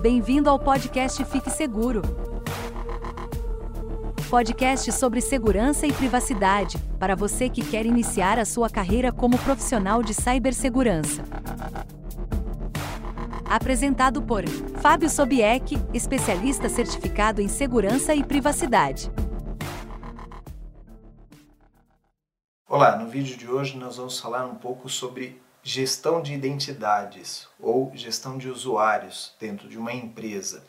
Bem-vindo ao podcast Fique Seguro. Podcast sobre segurança e privacidade, para você que quer iniciar a sua carreira como profissional de cibersegurança. Apresentado por Fábio Sobieck, especialista certificado em segurança e privacidade. Olá, no vídeo de hoje nós vamos falar um pouco sobre gestão de identidades ou gestão de usuários dentro de uma empresa.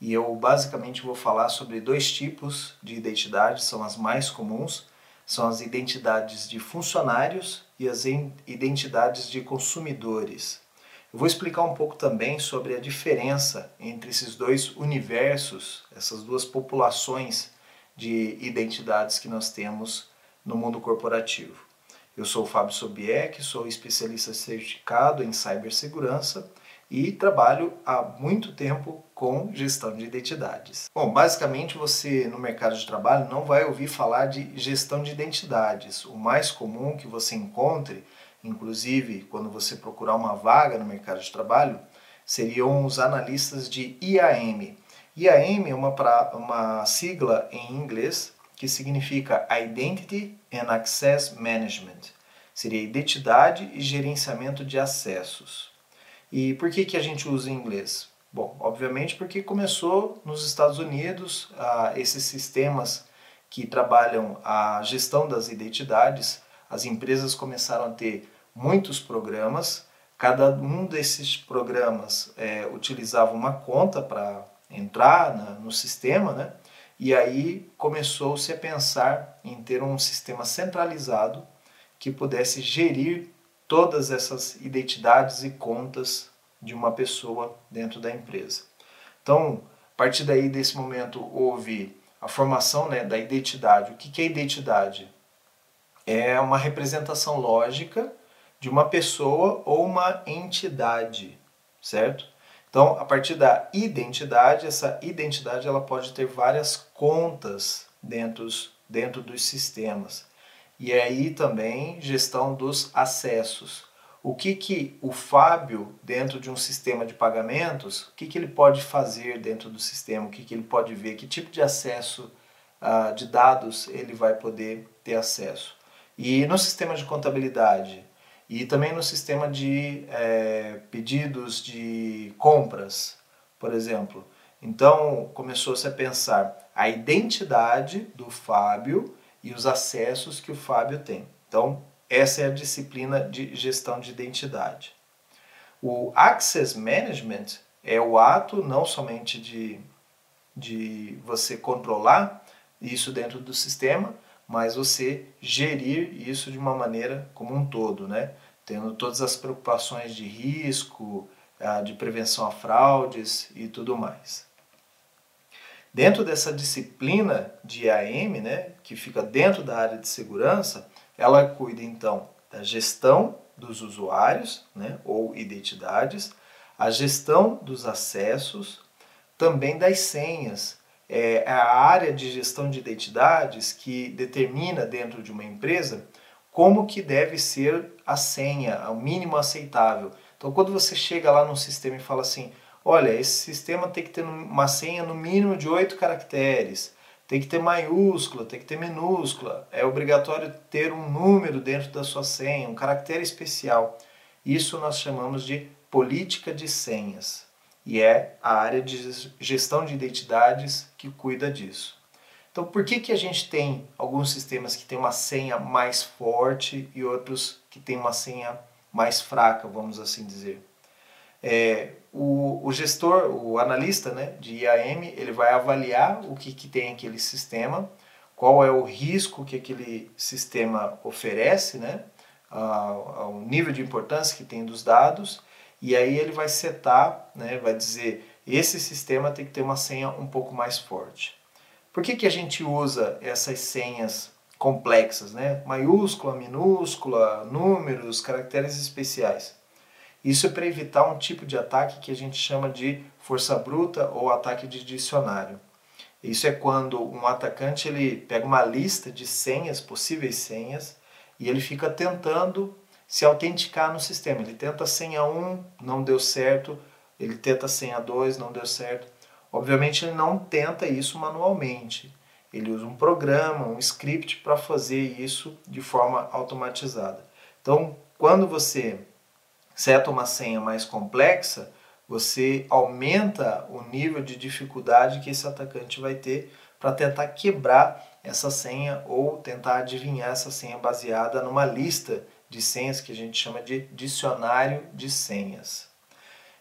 E eu basicamente vou falar sobre dois tipos de identidades, são as mais comuns, são as identidades de funcionários e as identidades de consumidores. Eu vou explicar um pouco também sobre a diferença entre esses dois universos, essas duas populações de identidades que nós temos no mundo corporativo. Eu sou o Fábio Sobieck, sou especialista certificado em cibersegurança e trabalho há muito tempo com gestão de identidades. Bom, basicamente você no mercado de trabalho não vai ouvir falar de gestão de identidades. O mais comum que você encontre, inclusive quando você procurar uma vaga no mercado de trabalho, seriam os analistas de IAM. IAM é uma, pra, uma sigla em inglês que significa Identity and Access Management. Seria identidade e gerenciamento de acessos. E por que, que a gente usa em inglês? Bom, obviamente porque começou nos Estados Unidos ah, esses sistemas que trabalham a gestão das identidades. As empresas começaram a ter muitos programas. Cada um desses programas é, utilizava uma conta para entrar na, no sistema, né? E aí começou-se a pensar em ter um sistema centralizado que pudesse gerir todas essas identidades e contas de uma pessoa dentro da empresa. Então, a partir daí desse momento houve a formação né, da identidade. O que, é identidade? É uma representação lógica de uma pessoa ou uma entidade, certo? Então, a partir da identidade, essa identidade ela pode ter várias contas dentro, dentro dos sistemas. E aí também gestão dos acessos. O que, que o Fábio, dentro de um sistema de pagamentos, o que, que ele pode fazer dentro do sistema, o que, que ele pode ver, que tipo de acesso uh, de dados ele vai poder ter acesso. E no sistema de contabilidade, e também no sistema de é, pedidos de compras, por exemplo. Então começou-se a pensar a identidade do Fábio e os acessos que o Fábio tem. Então, essa é a disciplina de gestão de identidade. O Access Management é o ato não somente de, de você controlar isso dentro do sistema, mas você gerir isso de uma maneira como um todo, né? tendo todas as preocupações de risco, ah, de prevenção a fraudes e tudo mais. Dentro dessa disciplina de AM, né, que fica dentro da área de segurança, ela cuida então da gestão dos usuários né, ou identidades, a gestão dos acessos, também das senhas, é, é a área de gestão de identidades que determina dentro de uma empresa como que deve ser a senha, o mínimo aceitável. Então, quando você chega lá no sistema e fala assim, olha, esse sistema tem que ter uma senha no mínimo de oito caracteres, tem que ter maiúscula, tem que ter minúscula, é obrigatório ter um número dentro da sua senha, um caractere especial. Isso nós chamamos de política de senhas e é a área de gestão de identidades que cuida disso. Então, por que, que a gente tem alguns sistemas que têm uma senha mais forte e outros que têm uma senha mais fraca, vamos assim dizer? É, o, o, gestor, o analista né, de IAM, ele vai avaliar o que, que tem aquele sistema, qual é o risco que aquele sistema oferece, né, o nível de importância que tem dos dados, e aí ele vai setar, né, vai dizer, esse sistema tem que ter uma senha um pouco mais forte. Por que, que a gente usa essas senhas complexas, né? maiúscula, minúscula, números, caracteres especiais? Isso é para evitar um tipo de ataque que a gente chama de força bruta ou ataque de dicionário. Isso é quando um atacante ele pega uma lista de senhas, possíveis senhas, e ele fica tentando se autenticar no sistema. Ele tenta senha 1, não deu certo, ele tenta senha 2, não deu certo. Obviamente ele não tenta isso manualmente. Ele usa um programa, um script para fazer isso de forma automatizada. Então, quando você seta uma senha mais complexa, você aumenta o nível de dificuldade que esse atacante vai ter para tentar quebrar essa senha ou tentar adivinhar essa senha baseada numa lista de senhas que a gente chama de dicionário de senhas.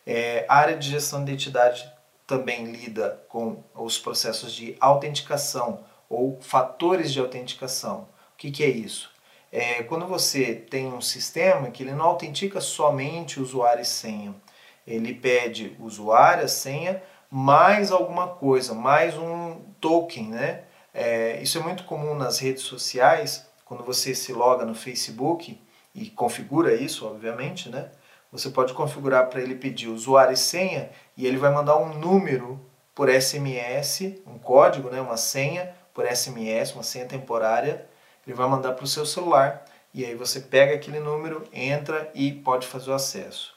É, a área de gestão de identidade também lida com os processos de autenticação ou fatores de autenticação. O que, que é isso? É quando você tem um sistema que ele não autentica somente usuário e senha, ele pede usuário, a senha, mais alguma coisa, mais um token, né? É, isso é muito comum nas redes sociais, quando você se loga no Facebook e configura isso, obviamente, né? Você pode configurar para ele pedir usuário e senha e ele vai mandar um número por SMS, um código, né, uma senha por SMS, uma senha temporária. Ele vai mandar para o seu celular e aí você pega aquele número, entra e pode fazer o acesso.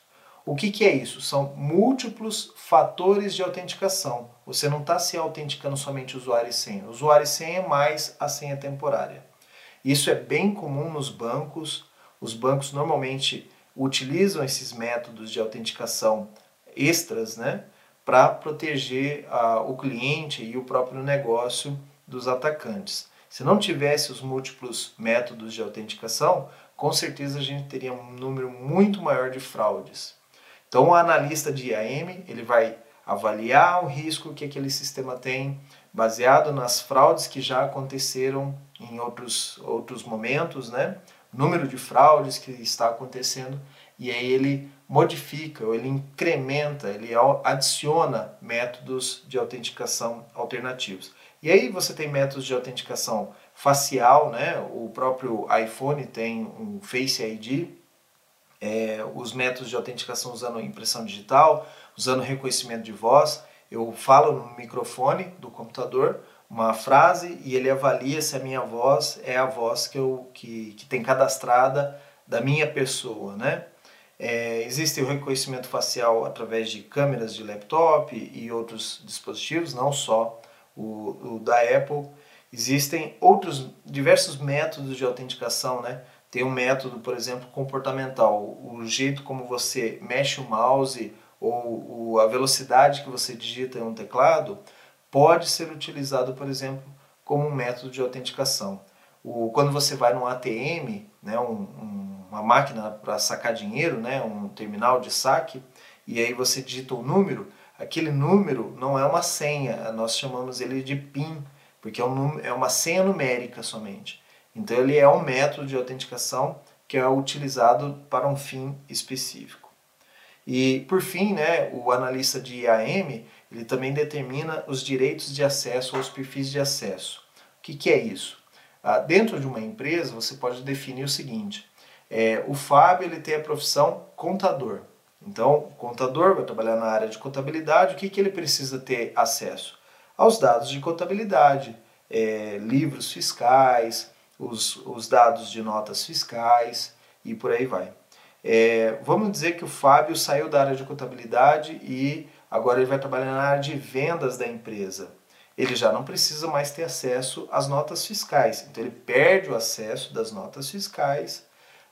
O que, que é isso? São múltiplos fatores de autenticação. Você não está se autenticando somente usuário e senha. Usuário e senha mais a senha temporária. Isso é bem comum nos bancos. Os bancos normalmente utilizam esses métodos de autenticação extras, né, para proteger uh, o cliente e o próprio negócio dos atacantes. Se não tivesse os múltiplos métodos de autenticação, com certeza a gente teria um número muito maior de fraudes. Então, o analista de IAM ele vai avaliar o risco que aquele sistema tem, baseado nas fraudes que já aconteceram em outros, outros momentos, né? número de fraudes que está acontecendo e aí ele modifica, ou ele incrementa, ele adiciona métodos de autenticação alternativos. E aí você tem métodos de autenticação facial, né? o próprio iPhone tem um Face ID, é, os métodos de autenticação usando impressão digital, usando reconhecimento de voz. Eu falo no microfone do computador, uma frase e ele avalia se a minha voz é a voz que, eu, que, que tem cadastrada da minha pessoa, né? É, existe o reconhecimento facial através de câmeras de laptop e outros dispositivos, não só o, o da Apple. Existem outros diversos métodos de autenticação, né? Tem um método, por exemplo, comportamental, o jeito como você mexe o mouse ou a velocidade que você digita em um teclado pode ser utilizado, por exemplo, como um método de autenticação. O, quando você vai num ATM, né, um, um, uma máquina para sacar dinheiro, né, um terminal de saque, e aí você digita o um número, aquele número não é uma senha, nós chamamos ele de PIN, porque é, um, é uma senha numérica somente. Então ele é um método de autenticação que é utilizado para um fim específico. E por fim, né, o analista de IAM ele também determina os direitos de acesso aos perfis de acesso. O que, que é isso? Ah, dentro de uma empresa, você pode definir o seguinte: é, o Fábio ele tem a profissão contador. Então, o contador vai trabalhar na área de contabilidade. O que, que ele precisa ter acesso? Aos dados de contabilidade, é, livros fiscais, os, os dados de notas fiscais e por aí vai. É, vamos dizer que o Fábio saiu da área de contabilidade e Agora ele vai trabalhar na área de vendas da empresa. Ele já não precisa mais ter acesso às notas fiscais. Então ele perde o acesso das notas fiscais,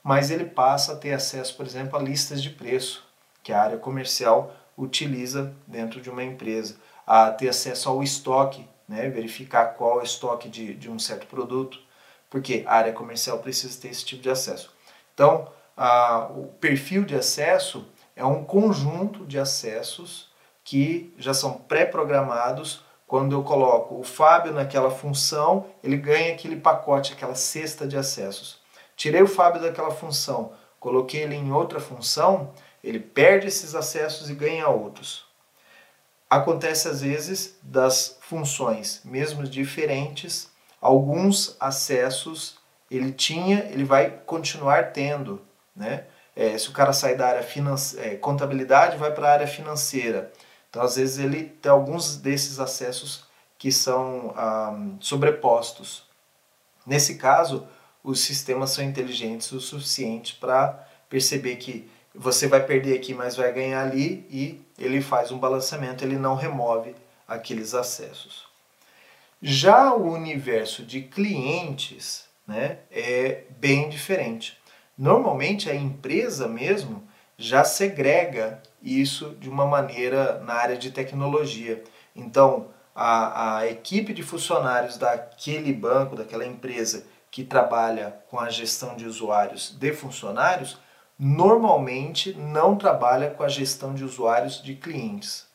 mas ele passa a ter acesso, por exemplo, a listas de preço, que a área comercial utiliza dentro de uma empresa, a ter acesso ao estoque, né, verificar qual é o estoque de, de um certo produto, porque a área comercial precisa ter esse tipo de acesso. Então, a, o perfil de acesso é um conjunto de acessos que já são pré-programados. Quando eu coloco o Fábio naquela função, ele ganha aquele pacote, aquela cesta de acessos. Tirei o Fábio daquela função, coloquei ele em outra função, ele perde esses acessos e ganha outros. Acontece às vezes das funções, mesmo diferentes, alguns acessos ele tinha, ele vai continuar tendo, né? É, se o cara sai da área. É, contabilidade, vai para a área financeira. Então, às vezes, ele tem alguns desses acessos que são ah, sobrepostos. Nesse caso, os sistemas são inteligentes o suficiente para perceber que você vai perder aqui, mas vai ganhar ali e ele faz um balanceamento, ele não remove aqueles acessos. Já o universo de clientes né, é bem diferente. Normalmente a empresa mesmo já segrega isso de uma maneira na área de tecnologia. Então, a, a equipe de funcionários daquele banco, daquela empresa que trabalha com a gestão de usuários de funcionários, normalmente não trabalha com a gestão de usuários de clientes.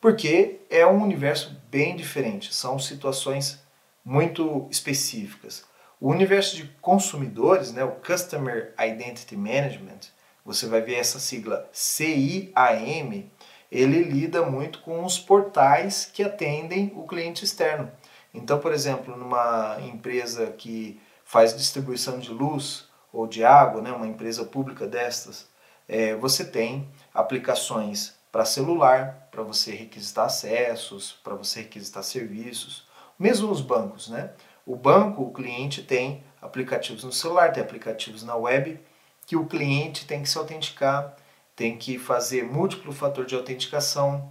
Porque é um universo bem diferente, são situações muito específicas. O universo de consumidores, né, o Customer Identity Management, você vai ver essa sigla CIAM, ele lida muito com os portais que atendem o cliente externo. Então, por exemplo, numa empresa que faz distribuição de luz, ou de água, né, uma empresa pública destas, é, você tem aplicações para celular, para você requisitar acessos, para você requisitar serviços, mesmo os bancos, né? O banco, o cliente tem aplicativos no celular, tem aplicativos na web, que o cliente tem que se autenticar, tem que fazer múltiplo fator de autenticação,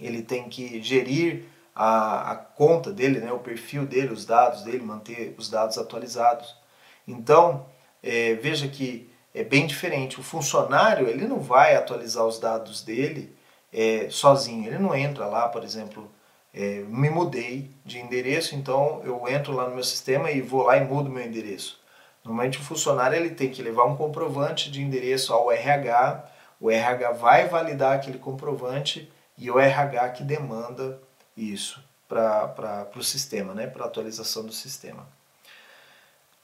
ele tem que gerir a, a conta dele, né, o perfil dele, os dados dele, manter os dados atualizados. Então, é, veja que é bem diferente. O funcionário ele não vai atualizar os dados dele é, sozinho. Ele não entra lá, por exemplo, é, me mudei de endereço, então eu entro lá no meu sistema e vou lá e mudo meu endereço. Normalmente o funcionário ele tem que levar um comprovante de endereço ao RH, o RH vai validar aquele comprovante e o RH que demanda isso para o sistema, né, para a atualização do sistema.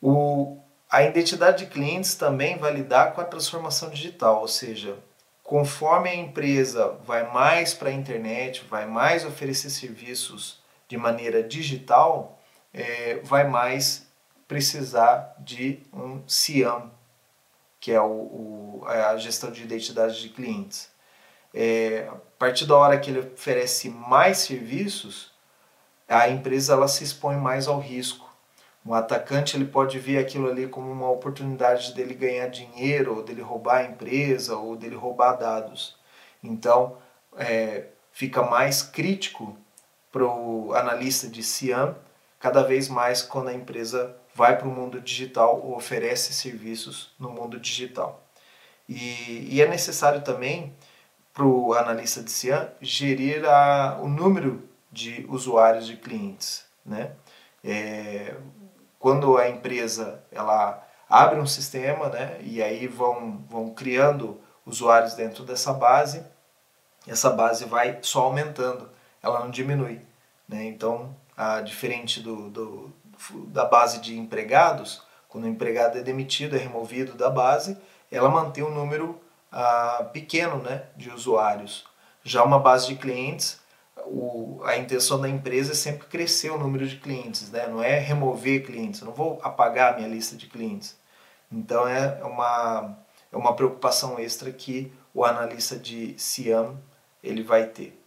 O, a identidade de clientes também vai lidar com a transformação digital, ou seja, conforme a empresa vai mais para a internet, vai mais oferecer serviços de maneira digital, é, vai mais precisar de um CIAM, que é o, o, a gestão de identidade de clientes. É, a partir da hora que ele oferece mais serviços, a empresa ela se expõe mais ao risco um atacante ele pode ver aquilo ali como uma oportunidade dele ganhar dinheiro, ou dele roubar a empresa, ou dele roubar dados. Então, é, fica mais crítico para o analista de CIAM, cada vez mais quando a empresa vai para o mundo digital ou oferece serviços no mundo digital. E, e é necessário também para o analista de CIAM gerir a, o número de usuários de clientes. Né? É, quando a empresa ela abre um sistema, né, e aí vão, vão criando usuários dentro dessa base, essa base vai só aumentando, ela não diminui. Né? Então, a, diferente do, do, da base de empregados, quando o empregado é demitido, é removido da base, ela mantém um número ah, pequeno né, de usuários. Já uma base de clientes, o, a intenção da empresa é sempre crescer o número de clientes, né? não é remover clientes, eu não vou apagar a minha lista de clientes. Então é uma, é uma preocupação extra que o analista de SIAM ele vai ter.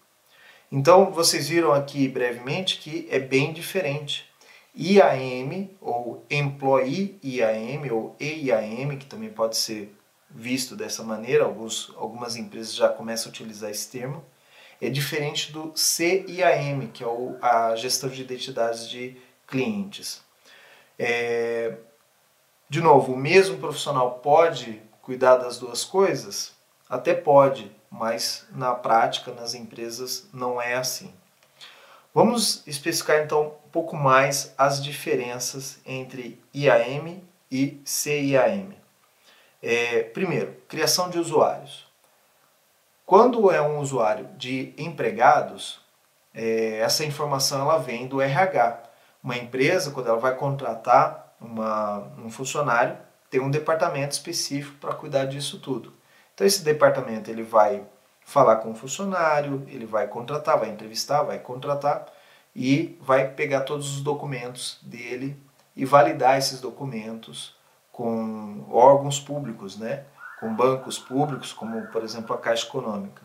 Então vocês viram aqui brevemente que é bem diferente. IAM ou Employee IAM ou EIAM, que também pode ser visto dessa maneira, alguns, algumas empresas já começam a utilizar esse termo é diferente do CIAM, que é a gestão de identidades de clientes. É, de novo, o mesmo profissional pode cuidar das duas coisas? Até pode, mas na prática, nas empresas, não é assim. Vamos especificar então um pouco mais as diferenças entre IAM e CIAM. É, primeiro, criação de usuários. Quando é um usuário de empregados, é, essa informação ela vem do RH. Uma empresa, quando ela vai contratar uma, um funcionário, tem um departamento específico para cuidar disso tudo. Então esse departamento ele vai falar com o funcionário, ele vai contratar, vai entrevistar, vai contratar e vai pegar todos os documentos dele e validar esses documentos com órgãos públicos, né? Com bancos públicos, como por exemplo a Caixa Econômica.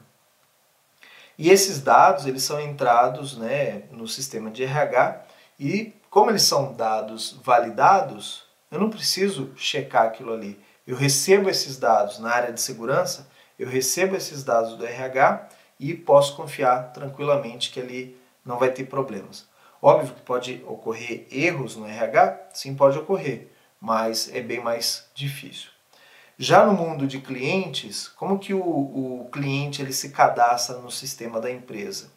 E esses dados eles são entrados né, no sistema de RH e como eles são dados validados, eu não preciso checar aquilo ali. Eu recebo esses dados na área de segurança, eu recebo esses dados do RH e posso confiar tranquilamente que ali não vai ter problemas. Óbvio que pode ocorrer erros no RH, sim, pode ocorrer, mas é bem mais difícil. Já no mundo de clientes, como que o, o cliente ele se cadastra no sistema da empresa?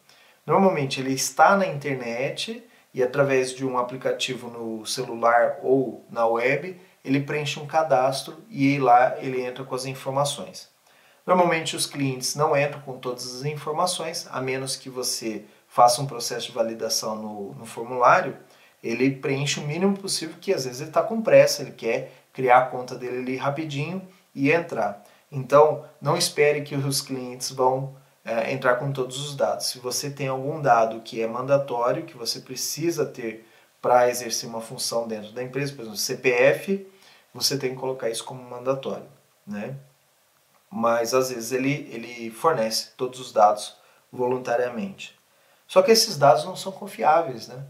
Normalmente ele está na internet e através de um aplicativo no celular ou na web, ele preenche um cadastro e lá ele entra com as informações. Normalmente os clientes não entram com todas as informações, a menos que você faça um processo de validação no, no formulário, ele preenche o mínimo possível, que às vezes ele está com pressa, ele quer criar a conta dele ali rapidinho e entrar. Então, não espere que os clientes vão é, entrar com todos os dados. Se você tem algum dado que é mandatório, que você precisa ter para exercer uma função dentro da empresa, por exemplo, CPF, você tem que colocar isso como mandatório, né? Mas às vezes ele, ele fornece todos os dados voluntariamente. Só que esses dados não são confiáveis, né?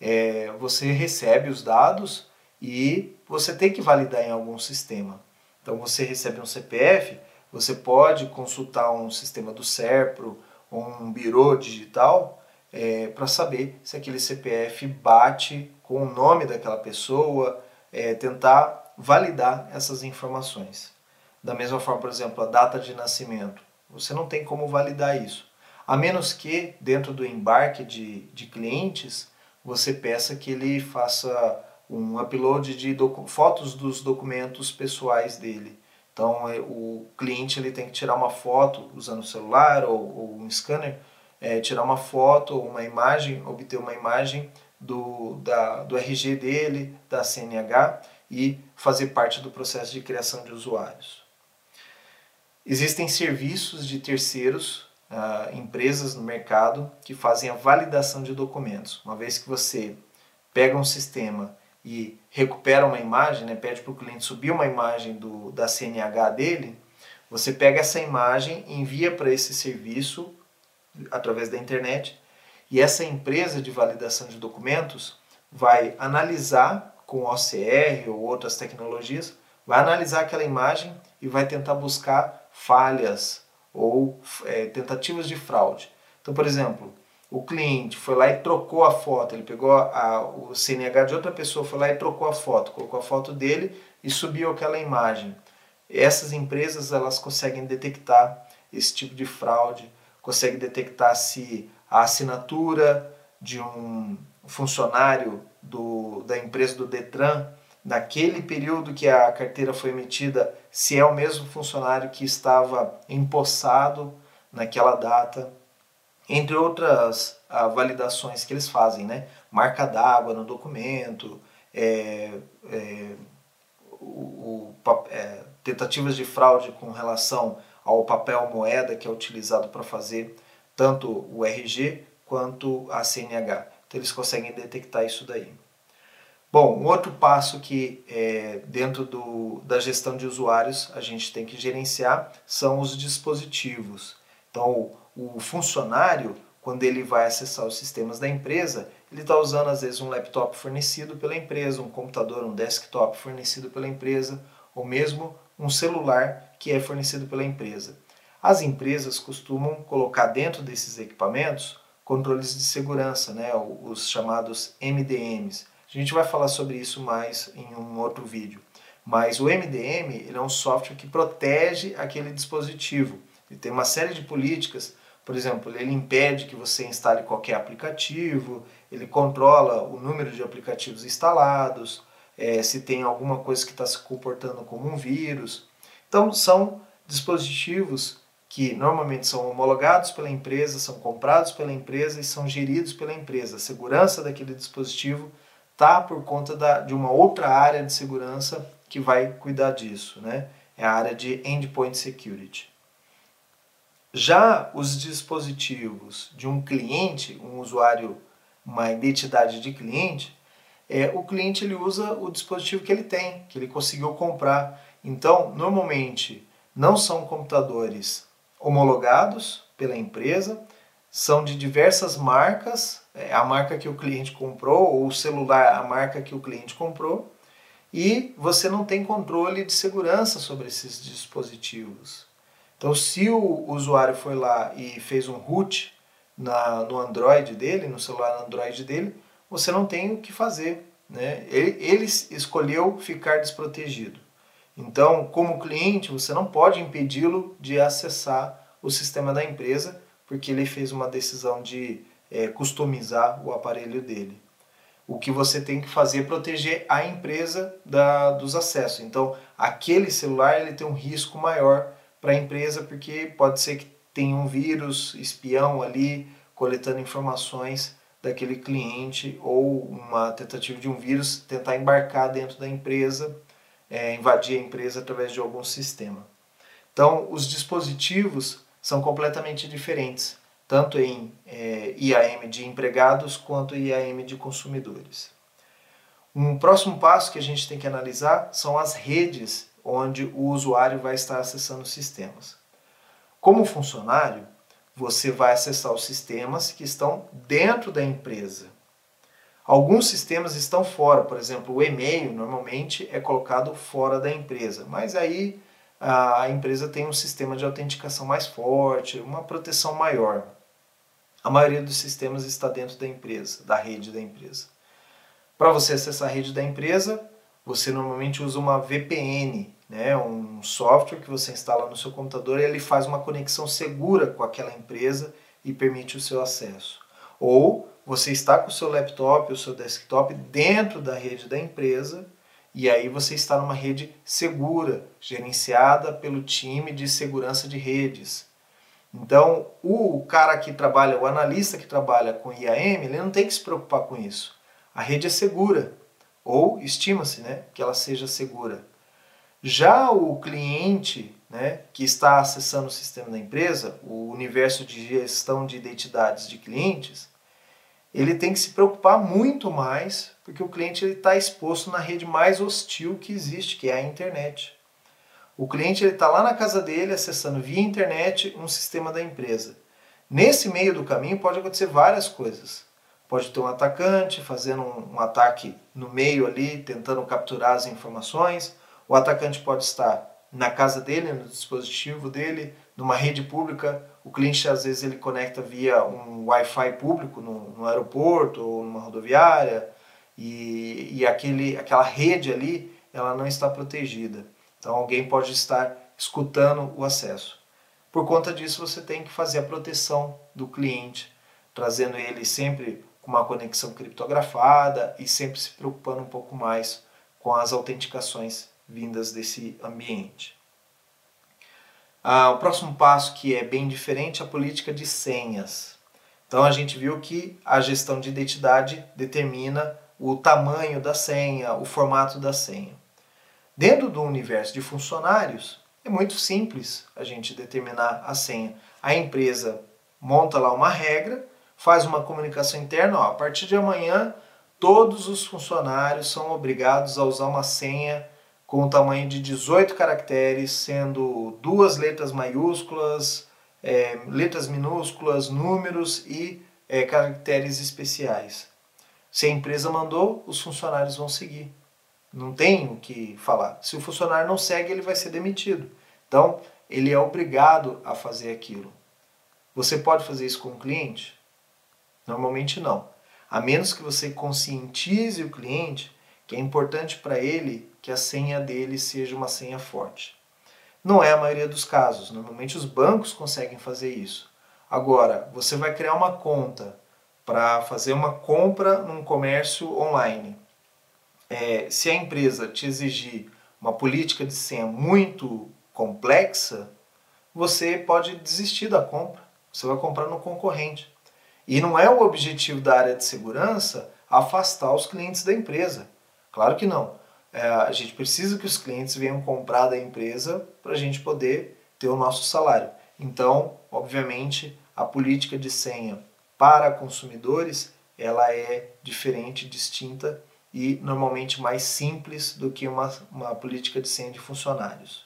É, você recebe os dados e você tem que validar em algum sistema. Então você recebe um CPF, você pode consultar um sistema do SERPRO ou um birô digital é, para saber se aquele CPF bate com o nome daquela pessoa, é, tentar validar essas informações. Da mesma forma, por exemplo, a data de nascimento. Você não tem como validar isso. A menos que, dentro do embarque de, de clientes, você peça que ele faça um upload de fotos dos documentos pessoais dele. Então, é, o cliente ele tem que tirar uma foto usando o celular ou, ou um scanner, é, tirar uma foto ou uma imagem, obter uma imagem do, da, do RG dele, da CNH e fazer parte do processo de criação de usuários. Existem serviços de terceiros uh, empresas no mercado que fazem a validação de documentos. Uma vez que você pega um sistema e recupera uma imagem, né, pede para o cliente subir uma imagem do, da CNH dele, você pega essa imagem, envia para esse serviço através da internet e essa empresa de validação de documentos vai analisar com OCR ou outras tecnologias, vai analisar aquela imagem e vai tentar buscar falhas ou é, tentativas de fraude. Então, por exemplo, o cliente foi lá e trocou a foto, ele pegou a, o CNH de outra pessoa, foi lá e trocou a foto, colocou a foto dele e subiu aquela imagem. Essas empresas elas conseguem detectar esse tipo de fraude, conseguem detectar se a assinatura de um funcionário do, da empresa do Detran naquele período que a carteira foi emitida, se é o mesmo funcionário que estava empossado naquela data, entre outras ah, validações que eles fazem, né? Marca d'água no documento, é, é, o, o, é, tentativas de fraude com relação ao papel moeda que é utilizado para fazer tanto o RG quanto a CNH. Então eles conseguem detectar isso daí. Bom, um outro passo que é, dentro do, da gestão de usuários a gente tem que gerenciar são os dispositivos. Então, o, funcionário, quando ele vai acessar os sistemas da empresa, ele está usando às vezes um laptop fornecido pela empresa, um computador, um desktop fornecido pela empresa, ou mesmo um celular que é fornecido pela empresa. As empresas costumam colocar dentro desses equipamentos controles de segurança, né, os chamados MDMs a gente vai falar sobre isso mais em um outro vídeo. Mas o MDM ele é um software que protege aquele dispositivo. Ele tem uma série de políticas, por exemplo, ele impede que você instale qualquer aplicativo, ele controla o número de aplicativos instalados, é, se tem alguma coisa que está se comportando como um vírus. Então, são dispositivos que normalmente são homologados pela empresa, são comprados pela empresa e são geridos pela empresa. A segurança daquele dispositivo tá por conta da, de uma outra área de segurança que vai cuidar disso, né? É a área de Endpoint Security. Já os dispositivos de um cliente, um usuário, uma identidade de cliente, é, o cliente ele usa o dispositivo que ele tem, que ele conseguiu comprar. Então, normalmente, não são computadores homologados pela empresa, são de diversas marcas, é a marca que o cliente comprou, ou o celular, a marca que o cliente comprou, e você não tem controle de segurança sobre esses dispositivos. Então, se o usuário foi lá e fez um root na, no Android dele, no celular Android dele, você não tem o que fazer. Né? Ele, ele escolheu ficar desprotegido. Então, como cliente, você não pode impedi-lo de acessar o sistema da empresa, porque ele fez uma decisão de é, customizar o aparelho dele. O que você tem que fazer é proteger a empresa da, dos acessos. Então, aquele celular ele tem um risco maior para a empresa, porque pode ser que tenha um vírus espião ali coletando informações daquele cliente ou uma tentativa de um vírus tentar embarcar dentro da empresa, é, invadir a empresa através de algum sistema. Então, os dispositivos são completamente diferentes, tanto em é, IAM de empregados quanto IAM de consumidores. Um próximo passo que a gente tem que analisar são as redes onde o usuário vai estar acessando sistemas. Como funcionário, você vai acessar os sistemas que estão dentro da empresa. Alguns sistemas estão fora, por exemplo, o e-mail normalmente é colocado fora da empresa, mas aí a empresa tem um sistema de autenticação mais forte, uma proteção maior. A maioria dos sistemas está dentro da empresa, da rede da empresa. Para você acessar a rede da empresa, você normalmente usa uma VPN, né, um software que você instala no seu computador ele faz uma conexão segura com aquela empresa e permite o seu acesso. Ou você está com o seu laptop, o seu desktop dentro da rede da empresa e aí você está numa rede segura, gerenciada pelo time de segurança de redes. Então, o cara que trabalha, o analista que trabalha com IAM, ele não tem que se preocupar com isso. A rede é segura, ou estima-se né, que ela seja segura. Já o cliente né, que está acessando o sistema da empresa, o universo de gestão de identidades de clientes, ele tem que se preocupar muito mais, porque o cliente está exposto na rede mais hostil que existe, que é a internet. O cliente está lá na casa dele acessando via internet um sistema da empresa. Nesse meio do caminho pode acontecer várias coisas. Pode ter um atacante fazendo um, um ataque no meio ali, tentando capturar as informações o atacante pode estar na casa dele, no dispositivo dele, numa rede pública. O cliente às vezes ele conecta via um Wi-Fi público no, no aeroporto ou numa rodoviária e, e aquele, aquela rede ali ela não está protegida. Então alguém pode estar escutando o acesso. Por conta disso você tem que fazer a proteção do cliente, trazendo ele sempre com uma conexão criptografada e sempre se preocupando um pouco mais com as autenticações vindas desse ambiente. Ah, o próximo passo que é bem diferente é a política de senhas. Então a gente viu que a gestão de identidade determina o tamanho da senha, o formato da senha. Dentro do universo de funcionários, é muito simples a gente determinar a senha. A empresa monta lá uma regra, faz uma comunicação interna, ó, a partir de amanhã todos os funcionários são obrigados a usar uma senha com o tamanho de 18 caracteres, sendo duas letras maiúsculas, é, letras minúsculas, números e é, caracteres especiais. Se a empresa mandou, os funcionários vão seguir. Não tem o que falar. Se o funcionário não segue, ele vai ser demitido. Então, ele é obrigado a fazer aquilo. Você pode fazer isso com o cliente? Normalmente não. A menos que você conscientize o cliente que é importante para ele que a senha dele seja uma senha forte. Não é a maioria dos casos, normalmente os bancos conseguem fazer isso. Agora, você vai criar uma conta para fazer uma compra num comércio online. É, se a empresa te exigir uma política de senha muito complexa, você pode desistir da compra. Você vai comprar no concorrente. E não é o objetivo da área de segurança afastar os clientes da empresa. Claro que não é, a gente precisa que os clientes venham comprar da empresa para a gente poder ter o nosso salário. Então, obviamente, a política de senha para consumidores ela é diferente, distinta e normalmente mais simples do que uma, uma política de senha de funcionários.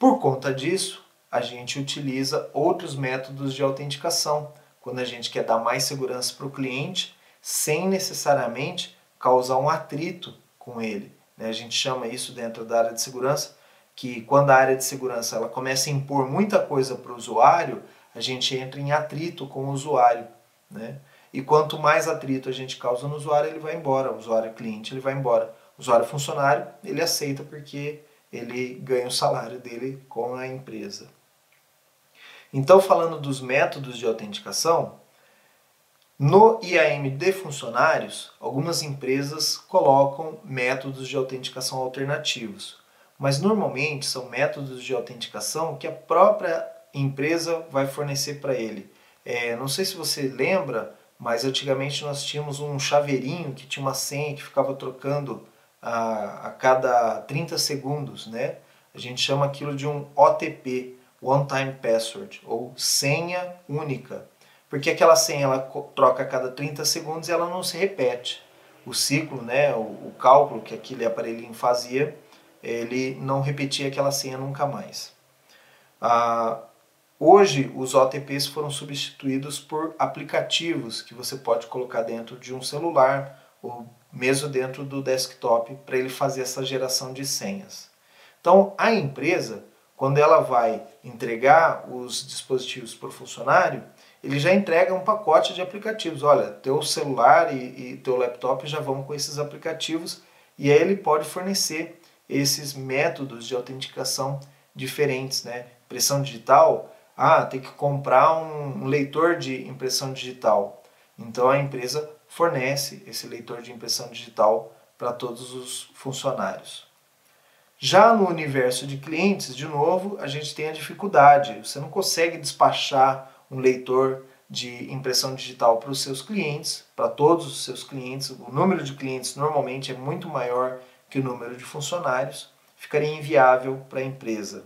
Por conta disso, a gente utiliza outros métodos de autenticação quando a gente quer dar mais segurança para o cliente sem necessariamente causar um atrito com ele Né? A gente chama isso dentro da área de segurança, que quando a área de segurança ela começa a impor muita coisa para o usuário, a gente entra em atrito com o usuário. Né? E quanto mais atrito a gente causa no usuário, ele vai embora. O usuário cliente ele vai embora. O usuário funcionário ele aceita porque ele ganha o salário dele com a empresa. Então, falando dos métodos de autenticação, no IAM de funcionários, algumas empresas colocam métodos de autenticação alternativos, mas normalmente são métodos de autenticação que a própria empresa vai fornecer para ele. É, não sei se você lembra, mas antigamente nós tínhamos um chaveirinho que tinha uma senha que ficava trocando a, a cada 30 segundos, né? A gente chama aquilo de um OTP, One Time Password, ou senha única. Porque aquela senha ela troca a cada 30 segundos e ela não se repete. O ciclo, né, o, o cálculo que aquele aparelhinho fazia, ele não repetia aquela senha nunca mais. Ah, hoje, os OTPs foram substituídos por aplicativos que você pode colocar dentro de um celular ou mesmo dentro do desktop para ele fazer essa geração de senhas. Então, a empresa, quando ela vai entregar os dispositivos para o funcionário, ele já entrega um pacote de aplicativos. Olha, teu celular e, e teu laptop já vão com esses aplicativos e aí ele pode fornecer esses métodos de autenticação diferentes, né? Impressão digital, ah, tem que comprar um, um leitor de impressão digital. Então a empresa fornece esse leitor de impressão digital para todos os funcionários. Já no universo de clientes, de novo, a gente tem a dificuldade. Você não consegue despachar um leitor de impressão digital para os seus clientes, para todos os seus clientes. O número de clientes normalmente é muito maior que o número de funcionários, ficaria inviável para a empresa.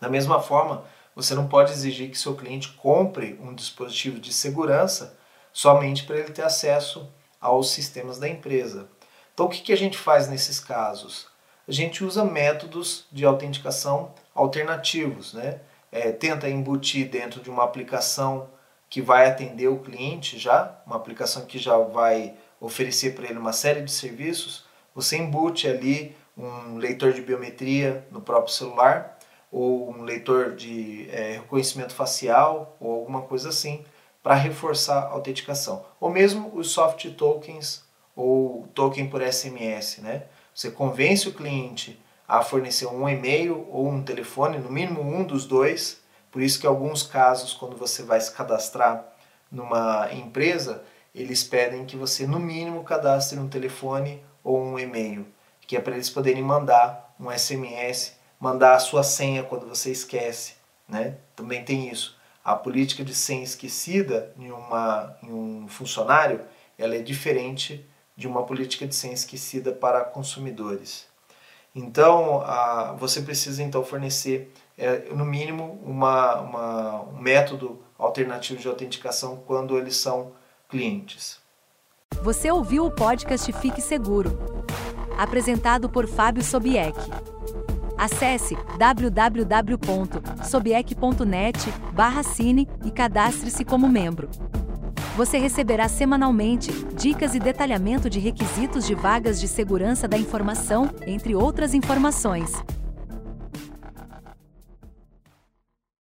Da mesma forma, você não pode exigir que seu cliente compre um dispositivo de segurança somente para ele ter acesso aos sistemas da empresa. Então, o que, a gente faz nesses casos? A gente usa métodos de autenticação alternativos, né? É, tenta embutir dentro de uma aplicação que vai atender o cliente já, uma aplicação que já vai oferecer para ele uma série de serviços, você embute ali um leitor de biometria no próprio celular, ou um leitor de é, reconhecimento facial, ou alguma coisa assim, para reforçar a autenticação. Ou mesmo os soft tokens ou token por SMS, né? Você convence o cliente a fornecer um e-mail ou um telefone, no mínimo um dos dois. Por isso que alguns casos, quando você vai se cadastrar numa empresa, eles pedem que você no mínimo cadastre um telefone ou um e-mail, que é para eles poderem mandar um SMS, mandar a sua senha quando você esquece, né? Também tem isso a política de senha esquecida em, uma, em um funcionário ela é diferente de uma política de senha esquecida para consumidores. Então, a, você precisa então fornecer, é, no mínimo, uma, uma, um método alternativo de autenticação quando eles são clientes. Você ouviu o podcast Fique Seguro, apresentado por Fábio Sobieck. Acesse www.sobiec.net/cine e cadastre-se como membro. Você receberá semanalmente dicas e detalhamento de requisitos de vagas de segurança da informação, entre outras informações.